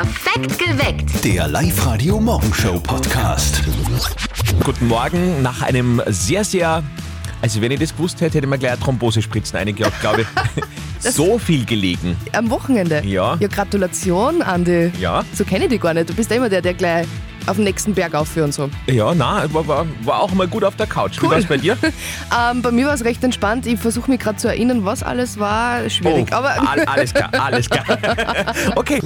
Perfekt geweckt. Der Live-Radio Morgenshow Podcast. Guten Morgen. Nach einem sehr, sehr. Also, wenn ich das gewusst hätte, hätte ich mir gleich eine Thrombosespritzen eingeklappt, glaube ich. so viel gelegen. Am Wochenende? Ja. Ja, Gratulation, Andi. Ja. So kenne ich dich gar nicht. Du bist ja immer der, der gleich auf den nächsten Berg aufführt und so. Ja, na, war, war, war auch mal gut auf der Couch. Wie war es bei dir? Ähm, bei mir war es recht entspannt. Ich versuche mich gerade zu erinnern, was alles war. Schwierig. Oh, aber all, alles klar, alles klar. Okay.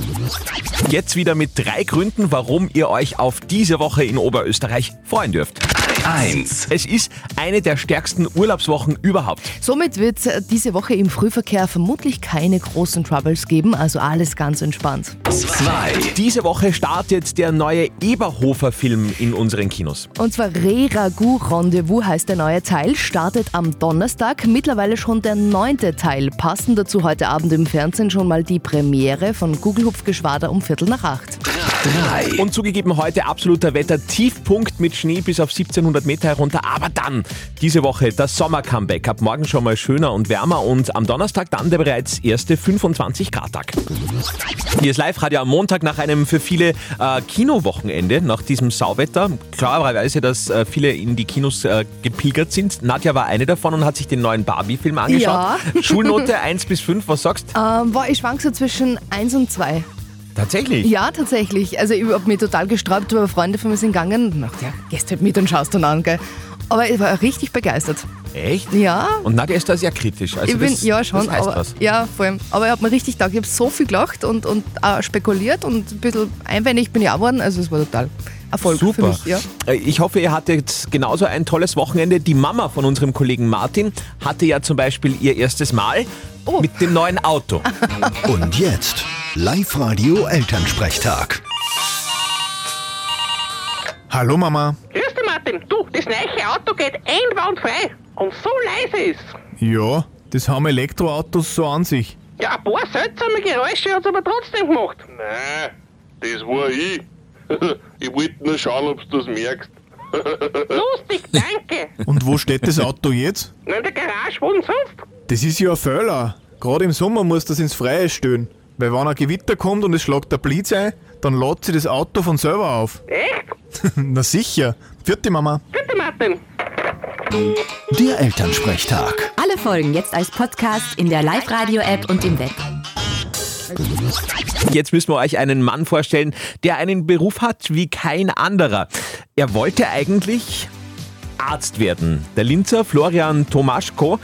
Jetzt wieder mit drei Gründen, warum ihr euch auf diese Woche in Oberösterreich freuen dürft. 1. Es ist eine der stärksten Urlaubswochen überhaupt. somit wird es diese Woche im Frühverkehr vermutlich keine großen Troubles geben. Also alles ganz entspannt. 2. Diese Woche startet der neue Eberhofer-Film in unseren Kinos. Und zwar Re-Ragout Rendezvous heißt der neue Teil, startet am Donnerstag, mittlerweile schon der neunte Teil. Passend dazu heute Abend im Fernsehen schon mal die Premiere von Gugelhupfgeschwader um Viertel nach acht. 3. Und zugegeben heute absoluter Wetter-Tiefpunkt mit Schnee bis auf 1700 Meter herunter. Aber dann diese Woche das Sommer-Comeback. Ab morgen schon mal schöner und wärmer und am Donnerstag dann der bereits erste 25 Grad Tag. Hier ist Live-Radio am Montag nach einem für viele äh, Kinowochenende, nach diesem Sauwetter. Klarerweise, dass äh, viele in die Kinos äh, gepilgert sind. Nadja war eine davon und hat sich den neuen Barbie-Film angeschaut. Ja. Schulnote 1 bis 5, was sagst du? Ähm, boah, ich schwank so zwischen 1 und 2. Tatsächlich? Ja, tatsächlich. Also ich habe mich total gesträubt, aber Freunde von mir sind gegangen und dachte, ja, gehst halt mit und schaust dann an, gell. Aber ich war richtig begeistert. Echt? Ja. Und Nadja ist da sehr kritisch. Also ich bin, das, ja schon, das heißt aber, was. ja, vor allem. Aber ich habe mir richtig gedacht, ich habe so viel gelacht und, und auch spekuliert und ein bisschen einwendig bin ich auch geworden. Also es war total Erfolg für Super. mich. Ja. Äh, Ich hoffe, ihr hattet genauso ein tolles Wochenende. Die Mama von unserem Kollegen Martin hatte ja zum Beispiel ihr erstes Mal Oh. mit dem neuen Auto. Und jetzt Live-Radio Elternsprechtag. Hallo Mama. Grüß dich, Martin. Du, das neue Auto geht einwandfrei und so leise ist. Ja, das haben Elektroautos so an sich. Ja, ein paar seltsame Geräusche hat es aber trotzdem gemacht. Nein, das war ich. ich wollte nur schauen, ob du das merkst. Lustig, danke. Und wo steht das Auto jetzt? Na, in der Garage, wo denn sonst? Das ist ja ein Fehler. Gerade im Sommer muss das ins Freie stehen. Weil wenn ein Gewitter kommt und es schlägt der Blitz ein, dann lädt sich das Auto von selber auf. Echt? Na sicher. Vierte Mama. Bitte, Martin. Der Elternsprechtag. Alle Folgen jetzt als Podcast in der Live-Radio-App und im Web. Jetzt müssen wir euch einen Mann vorstellen, der einen Beruf hat wie kein anderer. Er wollte eigentlich Arzt werden. Der Linzer Florian Tomaschko.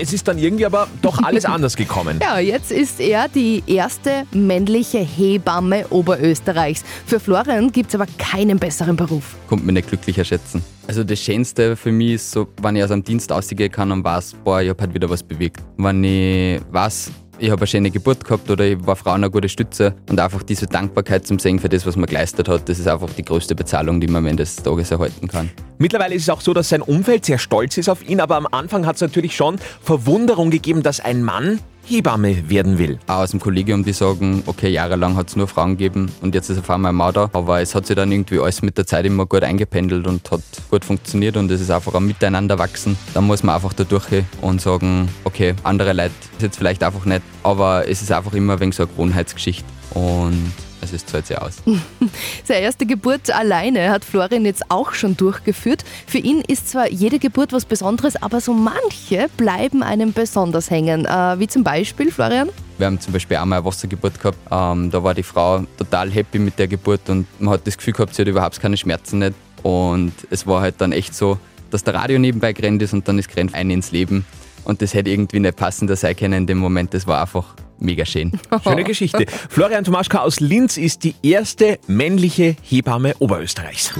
Es ist dann irgendwie aber doch alles anders gekommen. ja, jetzt ist er die erste männliche Hebamme Oberösterreichs. Für Florian gibt es aber keinen besseren Beruf. kommt mir nicht glücklicher schätzen. Also das Schönste für mich ist so, wenn ich aus einem Dienst rausgehen kann und weiß, boah, ich habe halt wieder was bewegt. Wenn ich weiß, ich habe eine schöne Geburt gehabt oder ich war Frauen eine gute Stütze und einfach diese Dankbarkeit zum Sehen für das, was man geleistet hat, das ist einfach die größte Bezahlung, die man am Ende des Tages erhalten kann. Mittlerweile ist es auch so, dass sein Umfeld sehr stolz ist auf ihn, aber am Anfang hat es natürlich schon Verwunderung gegeben, dass ein Mann Hebamme werden will. Auch aus dem Kollegium, die sagen, okay, jahrelang hat es nur Frauen gegeben und jetzt ist auf einmal ein Mann da. Aber es hat sich dann irgendwie alles mit der Zeit immer gut eingependelt und hat gut funktioniert und es ist einfach ein Miteinander wachsen. Da muss man einfach da durch und sagen, okay, andere Leute ist jetzt vielleicht einfach nicht, aber es ist einfach immer wenig so eine Gewohnheitsgeschichte und es ist zahlt sich aus. Seine erste Geburt alleine hat Florian jetzt auch schon durchgeführt. Für ihn ist zwar jede Geburt was Besonderes, aber so manche bleiben einem besonders hängen. Äh, wie zum Beispiel, Florian? Wir haben zum Beispiel einmal eine Wassergeburt gehabt. Ähm, da war die Frau total happy mit der Geburt und man hat das Gefühl gehabt, sie hat überhaupt keine Schmerzen nicht. Und es war halt dann echt so, dass der Radio nebenbei gerannt ist und dann ist gerannt ein ins Leben. Und das hätte irgendwie nicht passender sein können in dem Moment. Das war einfach mega schön. Schöne Geschichte. Florian Tomaschka aus Linz ist die erste männliche Hebamme Oberösterreichs.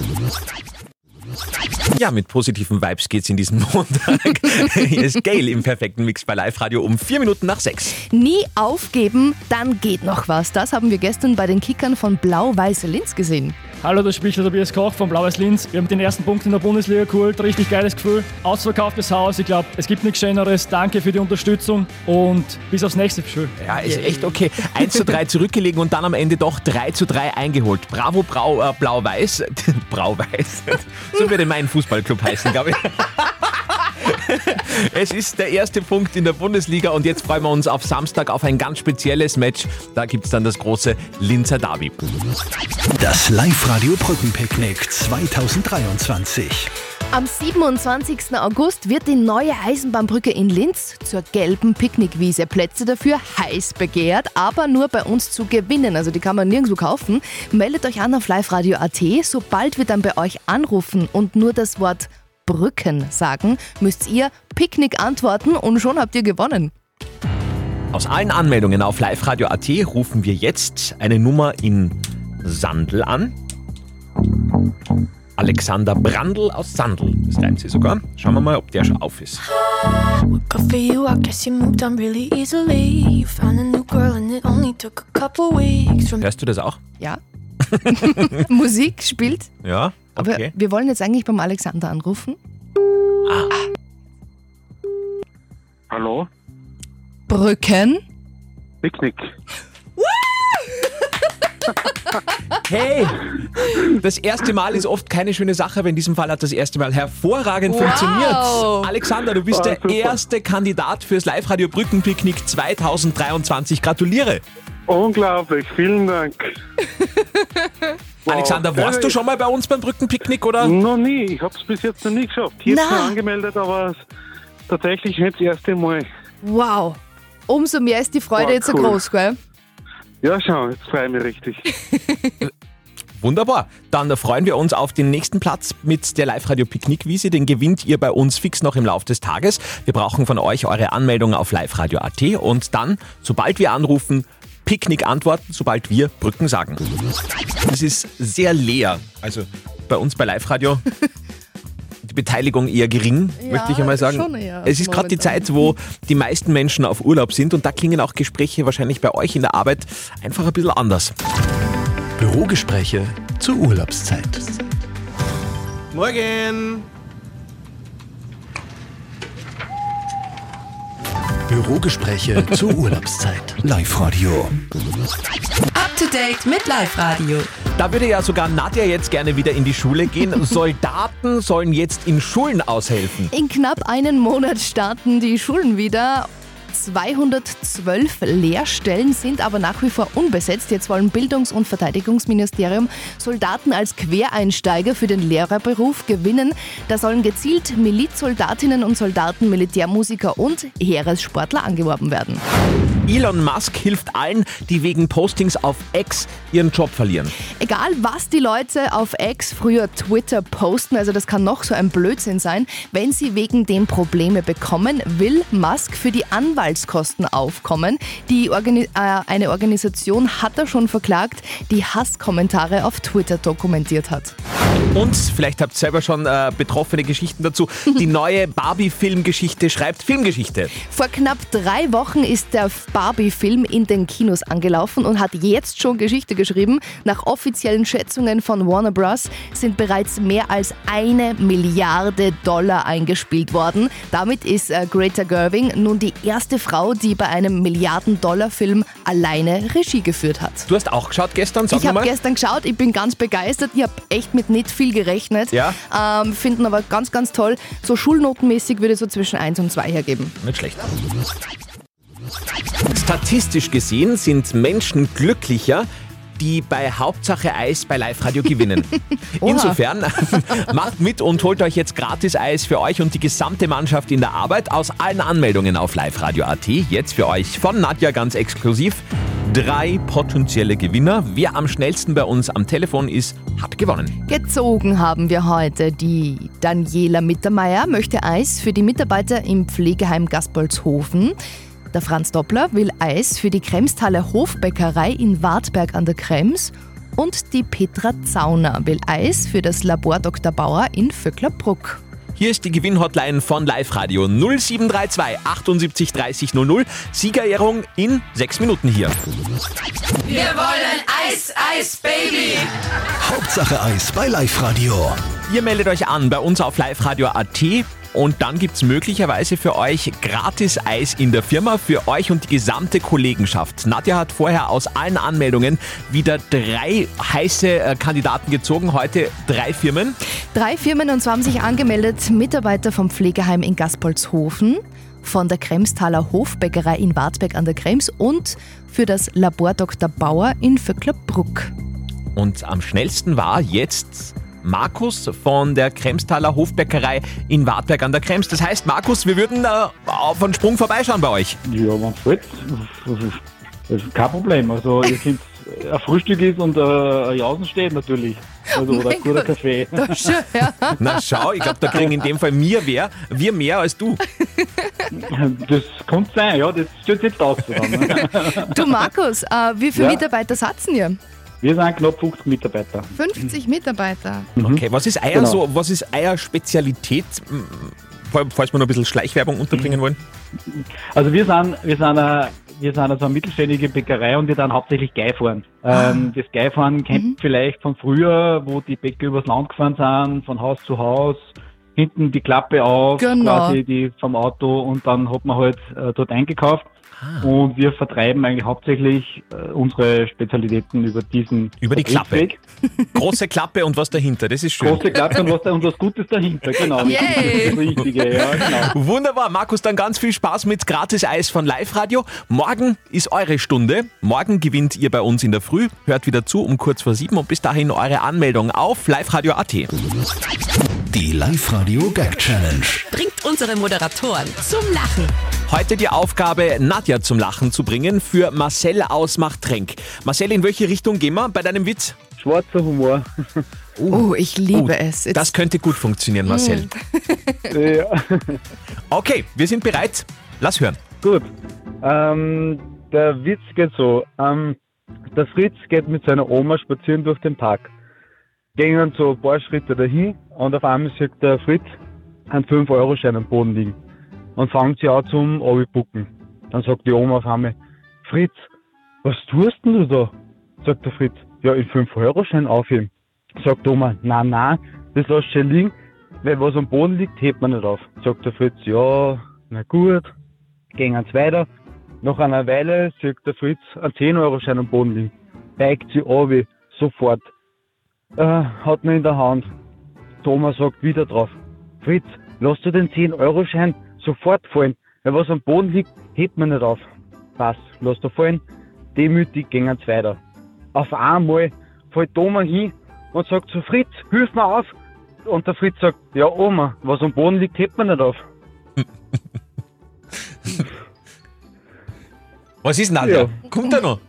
Ja, mit positiven Vibes geht's in diesen Montag. Hier ist Gail im perfekten Mix bei Live Radio um vier Minuten nach sechs. Nie aufgeben, dann geht noch was. Das haben wir gestern bei den Kickern von Blau-Weiß Linz gesehen. Hallo, das der Tobias Koch von Blaues Linz. Wir haben den ersten Punkt in der Bundesliga geholt, richtig geiles Gefühl. Ausverkauftes Haus, ich glaube, es gibt nichts Schöneres. Danke für die Unterstützung und bis aufs nächste Spiel. Ja, ist echt okay. 1 zu 3 zurückgelegen und dann am Ende doch 3 zu 3 eingeholt. Bravo, Brau, äh, Blau-Weiß. Brau-Weiß. So würde mein Fußballclub heißen, glaube ich. Es ist der erste Punkt in der Bundesliga und jetzt freuen wir uns auf Samstag auf ein ganz spezielles Match. Da gibt es dann das große Linzer Derby. Das Live-Radio Brückenpicknick 2023. Am 27. August wird die neue Eisenbahnbrücke in Linz zur gelben Picknickwiese. Plätze dafür heiß begehrt, aber nur bei uns zu gewinnen. Also die kann man nirgendwo kaufen. Meldet euch an auf liveradio.at. Sobald wir dann bei euch anrufen und nur das Wort Brücken sagen, müsst ihr Picknick antworten und schon habt ihr gewonnen. Aus allen Anmeldungen auf liveradio.at rufen wir jetzt eine Nummer in Sandl an. Alexander Brandl aus Sandl. Das reimt sie sogar. Schauen wir mal, ob der schon auf ist. Good for you, I guess you moved on really easily. You found a new girl and it only took a couple weeks. From Hörst du das auch? Ja. Musik spielt. Ja, Aber okay. wir wollen jetzt eigentlich beim Alexander anrufen. Hallo? Brücken. Picknick. Hey! Das erste Mal ist oft keine schöne Sache, aber in diesem Fall hat das erste Mal hervorragend Wow. funktioniert. Alexander, du bist Ah, der super. erste Kandidat fürs Live-Radio Brückenpicknick 2023. Gratuliere! Unglaublich, vielen Dank. Wow. Alexander, warst Ja, du schon mal bei uns beim Brückenpicknick oder? Noch nie, ich habe es bis jetzt noch nie geschafft. Hier schon angemeldet, aber tatsächlich nicht das erste Mal. Wow. Umso mehr ist die Freude Wow, jetzt so cool. groß, gell? Ja, schau, jetzt freue ich mich richtig. Wunderbar. Dann freuen wir uns auf den nächsten Platz mit der Live-Radio Picknickwiese. Den gewinnt ihr bei uns fix noch im Laufe des Tages. Wir brauchen von euch eure Anmeldung auf liveradio.at und dann, sobald wir anrufen, Picknick antworten, sobald wir Brücken sagen. Es ist sehr leer. Also bei uns bei Live-Radio die Beteiligung eher gering, Ja, möchte ich einmal sagen. es ist gerade die. Zeit, wo die meisten Menschen auf Urlaub sind und da klingen auch Gespräche wahrscheinlich bei euch in der Arbeit einfach ein bisschen anders. Bürogespräche zur Urlaubszeit. Morgen! Bürogespräche zur Urlaubszeit. Live-Radio. Up to date mit Live Radio. Da würde ja sogar Nadja jetzt gerne wieder in die Schule gehen. Soldaten sollen jetzt in Schulen aushelfen. In knapp einem Monat starten die Schulen wieder. 212 Lehrstellen sind aber nach wie vor unbesetzt. Jetzt wollen Bildungs- und Verteidigungsministerium Soldaten als Quereinsteiger für den Lehrerberuf gewinnen. Da sollen gezielt Milizsoldatinnen und Soldaten, Militärmusiker und Heeressportler angeworben werden. Elon Musk hilft allen, die wegen Postings auf X ihren Job verlieren. Egal, was die Leute auf X, früher Twitter, posten, also das kann noch so ein Blödsinn sein, wenn sie wegen dem Probleme bekommen, will Musk für die Anwaltskosten aufkommen. Die Organi äh, eine Organisation hat er schon verklagt, die Hasskommentare auf Twitter dokumentiert hat. Und vielleicht habt ihr selber schon äh, betroffene Geschichten dazu. Die neue Barbie-Filmgeschichte schreibt Filmgeschichte. Vor knapp drei Wochen ist der Barbie-Film in den Kinos angelaufen und hat jetzt schon Geschichte geschrieben. Nach offiziellen Schätzungen von Warner Bros. sind bereits mehr als eine Milliarde Dollar eingespielt worden. Damit ist äh, Greta Gerwig nun die erste Frau, die bei einem Milliarden-Dollar-Film alleine Regie geführt hat. Du hast auch geschaut gestern, sag Ich habe mal. gestern geschaut, ich bin ganz begeistert. Ich habe echt mit nicht viel gerechnet. Ja. Ähm, finden aber ganz, ganz toll. So schulnotenmäßig würde ich so zwischen 1 und 2 hergeben. Nicht schlecht. Statistisch gesehen sind Menschen glücklicher, die bei Hauptsache Eis bei Live Radio gewinnen. Insofern macht mit und holt euch jetzt gratis Eis für euch und die gesamte Mannschaft in der Arbeit aus allen Anmeldungen auf liveradio.at. Jetzt für euch von Nadja ganz exklusiv. Drei potenzielle Gewinner. Wer am schnellsten bei uns am Telefon ist, hat gewonnen. Gezogen haben wir heute die Daniela Mittermeier, möchte Eis für die Mitarbeiter im Pflegeheim Gaspolshofen. Der Franz Doppler will Eis für die Kremstaler Hofbäckerei in Wartberg an der Krems. Und die Petra Zauner will Eis für das Labor Dr. Bauer in Vöcklerbruck. Hier ist die Gewinnhotline von Live Radio 0732 78 30 00. Siegerehrung in sechs Minuten hier. Wir wollen Eis, Eis, Baby. Hauptsache Eis bei Live-Radio. Ihr meldet euch an bei uns auf liveradio.at. und dann gibt es möglicherweise für euch gratis Eis in der Firma für euch und die gesamte Kollegenschaft. Nadja hat vorher aus allen Anmeldungen wieder drei heiße äh, Kandidaten gezogen, heute drei Firmen. Drei Firmen und zwar haben sich angemeldet Mitarbeiter vom Pflegeheim in Gaspolshofen, von der Kremstaler Hofbäckerei in Wartberg an der Krems und für das Labor Dr. Bauer in Vöcklerbruck. Und am schnellsten war jetzt Markus von der Kremstaler Hofbäckerei in Wartberg an der Krems. Das heißt, Markus, wir würden äh, auf einen Sprung vorbeischauen bei euch. Ja, wenn es wollt, das ist, kein Problem. Also, ihr könnt ein Frühstück ist und äh, ein Jausen steht natürlich. Also, oder ein guter Kaffee. Ja. Na schau, ich glaube, da kriegen in dem Fall mir wer, wir mehr als du. Das kann sein, ja, das steht jetzt aus. Du Markus, äh, wie viele Ja. Mitarbeiter satzen ihr? Wir sind knapp 50 Mitarbeiter. 50 Mitarbeiter. Okay, was ist Eier Genau. so, was ist Eier Spezialität? Falls wir noch ein bisschen Schleichwerbung unterbringen wollen. Also wir sind, wir sind, eine, wir sind also eine mittelständige Bäckerei und wir dann hauptsächlich Geifahren. Ah. Ähm, das Geifahren kennt Mhm. ihr vielleicht von früher, wo die Bäcker übers Land gefahren sind, von Haus zu Haus, hinten die Klappe auf, Genau. quasi die vom Auto und dann hat man halt äh, dort eingekauft. Ah. Und wir vertreiben eigentlich hauptsächlich äh, unsere Spezialitäten über diesen Über die Klappe. Große Klappe und was dahinter, das ist schön. Große Klappe und was, da- und was Gutes dahinter, genau. Das Yay. ist das Richtige, ja, genau. Wunderbar, Markus, dann ganz viel Spaß mit Gratis-Eis von Live Radio. Morgen ist eure Stunde. Morgen gewinnt ihr bei uns in der Früh. Hört wieder zu um kurz vor sieben und bis dahin eure Anmeldung auf liveradio.at. Die Live-Radio Gag Challenge. Bringt unsere Moderatoren zum Lachen. Heute die Aufgabe, Nadja zum Lachen zu bringen für Marcel aus Machtrenk. Marcel, in welche Richtung gehen wir bei deinem Witz? Schwarzer Humor. Oh, ich liebe es. Jetzt, Das könnte gut funktionieren, Marcel. ja. Okay, wir sind bereit. Lass hören. Gut. Ähm, der Witz geht so. Ähm, der Fritz geht mit seiner Oma spazieren durch den Park. Gehen so ein paar Schritte dahin und auf einmal sieht der Fritz einen 5-Euro-Schein am Boden liegen und fängt sie an zum Abbucken. Dann sagt die Oma auf einmal, Fritz, was tust denn du da? Sagt der Fritz, ja, in 5-Euro-Schein aufheben. Sagt die Oma, na, na, das lässt schon liegen, weil was am Boden liegt, hebt man nicht auf. Sagt der Fritz, ja, na gut, gehen uns weiter. Nach einer Weile sieht der Fritz einen 10-Euro-Schein am Boden liegen. Beigt sie ab, sofort. Äh, hat ihn in der Hand. Thomas sagt wieder drauf. Fritz, lass du den 10-Euro-Schein sofort fallen. Weil was am Boden liegt, hebt man nicht auf. Passt, lass da fallen. Demütig gehen uns weiter. Auf einmal fällt Thomas hin und sagt zu Fritz, hilf mir auf. Und der Fritz sagt, ja Oma, was am Boden liegt, hebt man nicht auf. Was ist Nadja? Ja. Kommt er noch?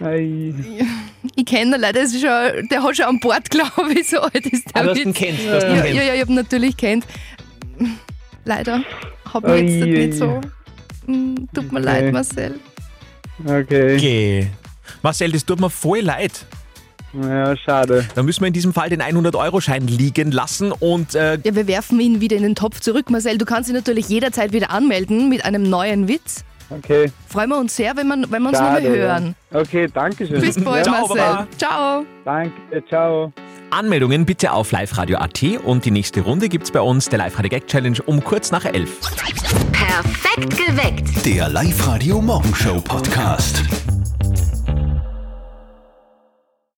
Ei. ich kenne ihn leider, das ist schon, der hat schon an Bord, glaube ich, so alt ist der Ah, du hast ihn kennt, du hast ihn Ja, kennt. ja, ja, ich habe natürlich kennt. Leider habe ich jetzt Ei, nicht so. Hm, Tut mir Okay. leid, Marcel. Okay. Okay. Marcel, das tut mir voll leid. Ja, schade. Da müssen wir in diesem Fall den 100-Euro-Schein liegen lassen und äh, Ja, wir werfen ihn wieder in den Topf zurück. Marcel, du kannst dich natürlich jederzeit wieder anmelden mit einem neuen Witz. Okay. Freuen wir uns sehr, wenn wir, wenn wir uns nochmal Schade, hören. Okay, danke schön. Bis bald, Ciao, Marcel. Baba. Ciao. Danke, ciao. Anmeldungen bitte auf liveradio.at und die nächste Runde gibt's bei uns, der Live-Radio Gag Challenge, um kurz nach elf. Perfekt geweckt. Der Live-Radio Morgenshow Podcast.